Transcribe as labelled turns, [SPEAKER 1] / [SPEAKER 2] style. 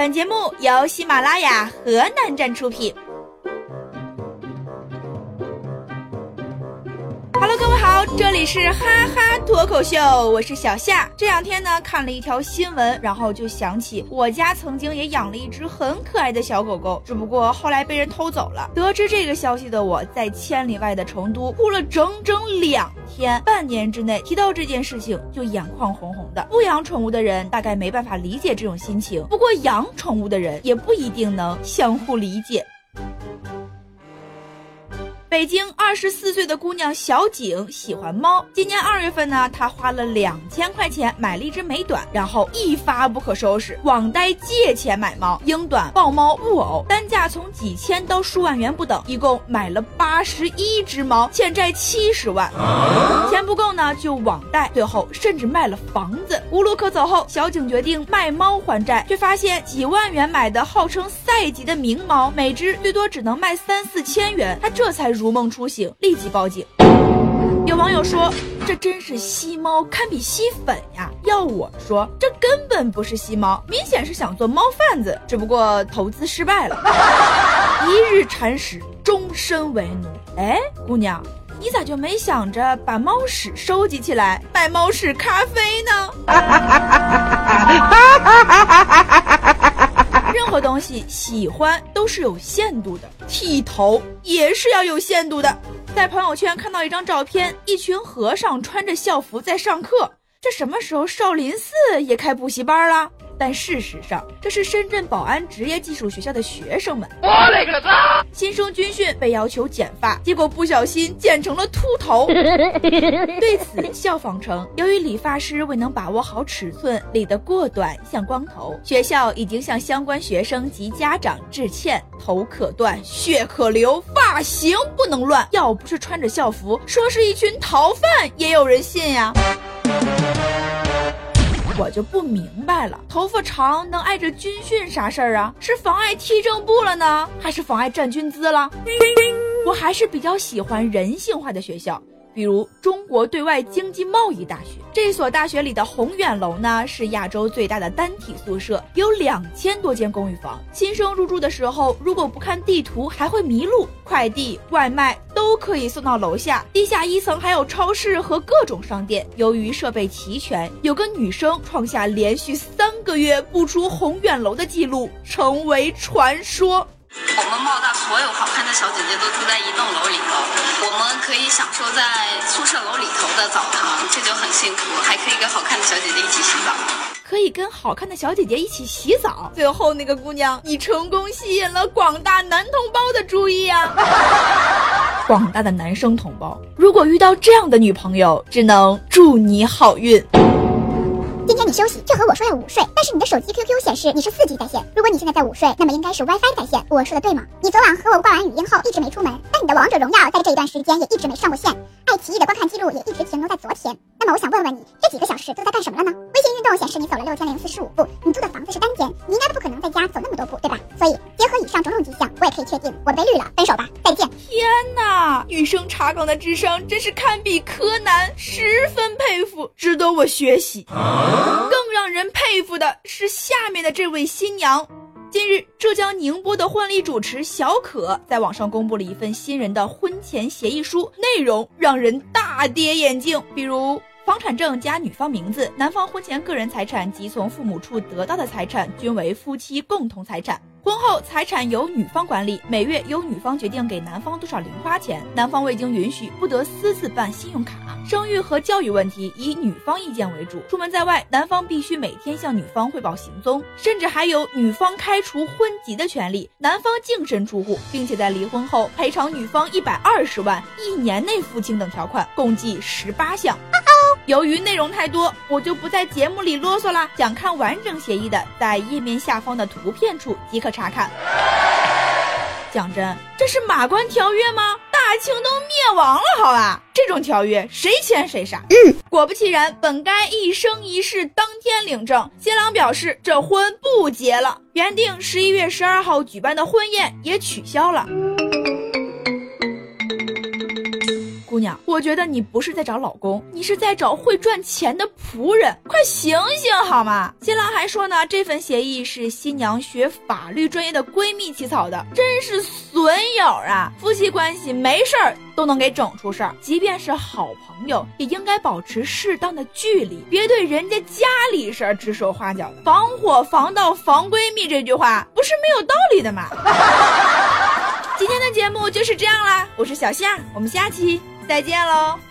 [SPEAKER 1] 本节目由喜马拉雅河南站出品。这里是哈哈脱口秀，我是小夏。这两天呢，看了一条新闻，然后就想起我家曾经也养了一只很可爱的小狗狗，只不过后来被人偷走了。得知这个消息的我，在千里外的成都哭了整整两天，半年之内提到这件事情就眼眶红红的。不养宠物的人大概没办法理解这种心情，不过养宠物的人也不一定能相互理解。北京二十四岁的姑娘小景喜欢猫。今年二月份呢，她花了两千块钱买了一只美短，然后一发不可收拾，网贷借钱买猫，英短、豹猫、布偶，单价从几千到数万元不等，一共买了八十一只猫，欠债七十万。钱不够呢，就网贷，最后甚至卖了房子。无路可走后，小景决定卖猫还债，却发现几万元买的号称赛级的名猫，每只最多只能卖三四千元，他这才。如梦初醒，立即报警。有网友说：“这真是吸猫堪比吸粉呀！”要我说，这根本不是吸猫，明显是想做猫贩子，只不过投资失败了。一日铲屎，终身为奴。哎，姑娘，你咋就没想着把猫屎收集起来卖猫屎咖啡呢？任何东西喜欢都是有限度的，剃头也是要有限度的。在朋友圈看到一张照片，一群和尚穿着校服在上课，这什么时候少林寺也开补习班了？但事实上，这是深圳宝安职业技术学校的学生们。我勒个擦！新生军训被要求剪发，结果不小心剪成了秃头。对此，校方称，由于理发师未能把握好尺寸，理得过短像光头，学校已经向相关学生及家长致歉。头可断，血可流，发型不能乱。要不是穿着校服，说是一群逃犯，也有人信呀。我就不明白了，头发长能碍着军训啥事儿啊？是妨碍踢正步了呢，还是妨碍站军姿了？我还是比较喜欢人性化的学校。比如中国对外经济贸易大学这所大学里的宏远楼呢，是亚洲最大的单体宿舍，有两千多间公寓房。新生入住的时候，如果不看地图，还会迷路。快递、外卖都可以送到楼下，地下一层还有超市和各种商店。由于设备齐全，有个女生创下连续三个月不出宏远楼的记录，成为传说。
[SPEAKER 2] 我们贸大所有好看的小姐姐都住在一栋楼里头，我们可以享受在宿舍楼里头的澡堂，这就很幸福，还可以跟好看的小姐姐一起洗澡，
[SPEAKER 1] 可以跟好看的小姐姐一起洗澡。最后那个姑娘，你成功吸引了广大男同胞的注意啊！广大的男生同胞，如果遇到这样的女朋友，只能祝你好运。
[SPEAKER 3] 今天你休息，就和我说要午睡，但是你的手机 QQ 显示你是四 G 在线。如果你现在在午睡，那么应该是 WiFi 在线。我说的对吗？你昨晚和我挂完语音后一直没出门，但你的王者荣耀在这一段时间也一直没上过线，爱奇艺的观看记录也一直停留在昨天。那么我想问问你，这几个小时都在干什么了呢？微信运动显示你走了六千零四十五步，你住的房子是单间，你应该不可能在家走那么多步，对吧？分手吧，再见。
[SPEAKER 1] 天哪，女生查岗的智商真是堪比柯南，十分佩服，值得我学习。更让人佩服的是下面的这位新娘。近日，浙江宁波的婚礼主持小可在网上公布了一份新人的婚前协议书，内容让人大跌眼镜，比如。房产证加女方名字，男方婚前个人财产及从父母处得到的财产均为夫妻共同财产。婚后财产由女方管理，每月由女方决定给男方多少零花钱，男方未经允许不得私自办信用卡。生育和教育问题以女方意见为主，出门在外，男方必须每天向女方汇报行踪，甚至还有女方开除婚籍的权利。男方净身出户，并且在离婚后赔偿女方一百二十万，一年内付清等条款，共计十八项。由于内容太多，我就不在节目里啰嗦了。想看完整协议的，在页面下方的图片处即可查看。讲真，这是马关条约吗？大清都灭亡了，好吧？这种条约谁签谁傻。嗯，果不其然，本该一生一世当天领证，新郎表示这婚不结了，原定十一月十二号举办的婚宴也取消了。娘，我觉得你不是在找老公，你是在找会赚钱的仆人，快醒醒好吗？新郎还说呢，这份协议是新娘学法律专业的闺蜜起草的，真是损友啊！夫妻关系没事儿都能给整出事儿，即便是好朋友，也应该保持适当的距离，别对人家家里事儿指手画脚的。防火防盗防闺蜜这句话不是没有道理的吗？今天的节目就是这样啦，我是小夏，我们下期再见喽。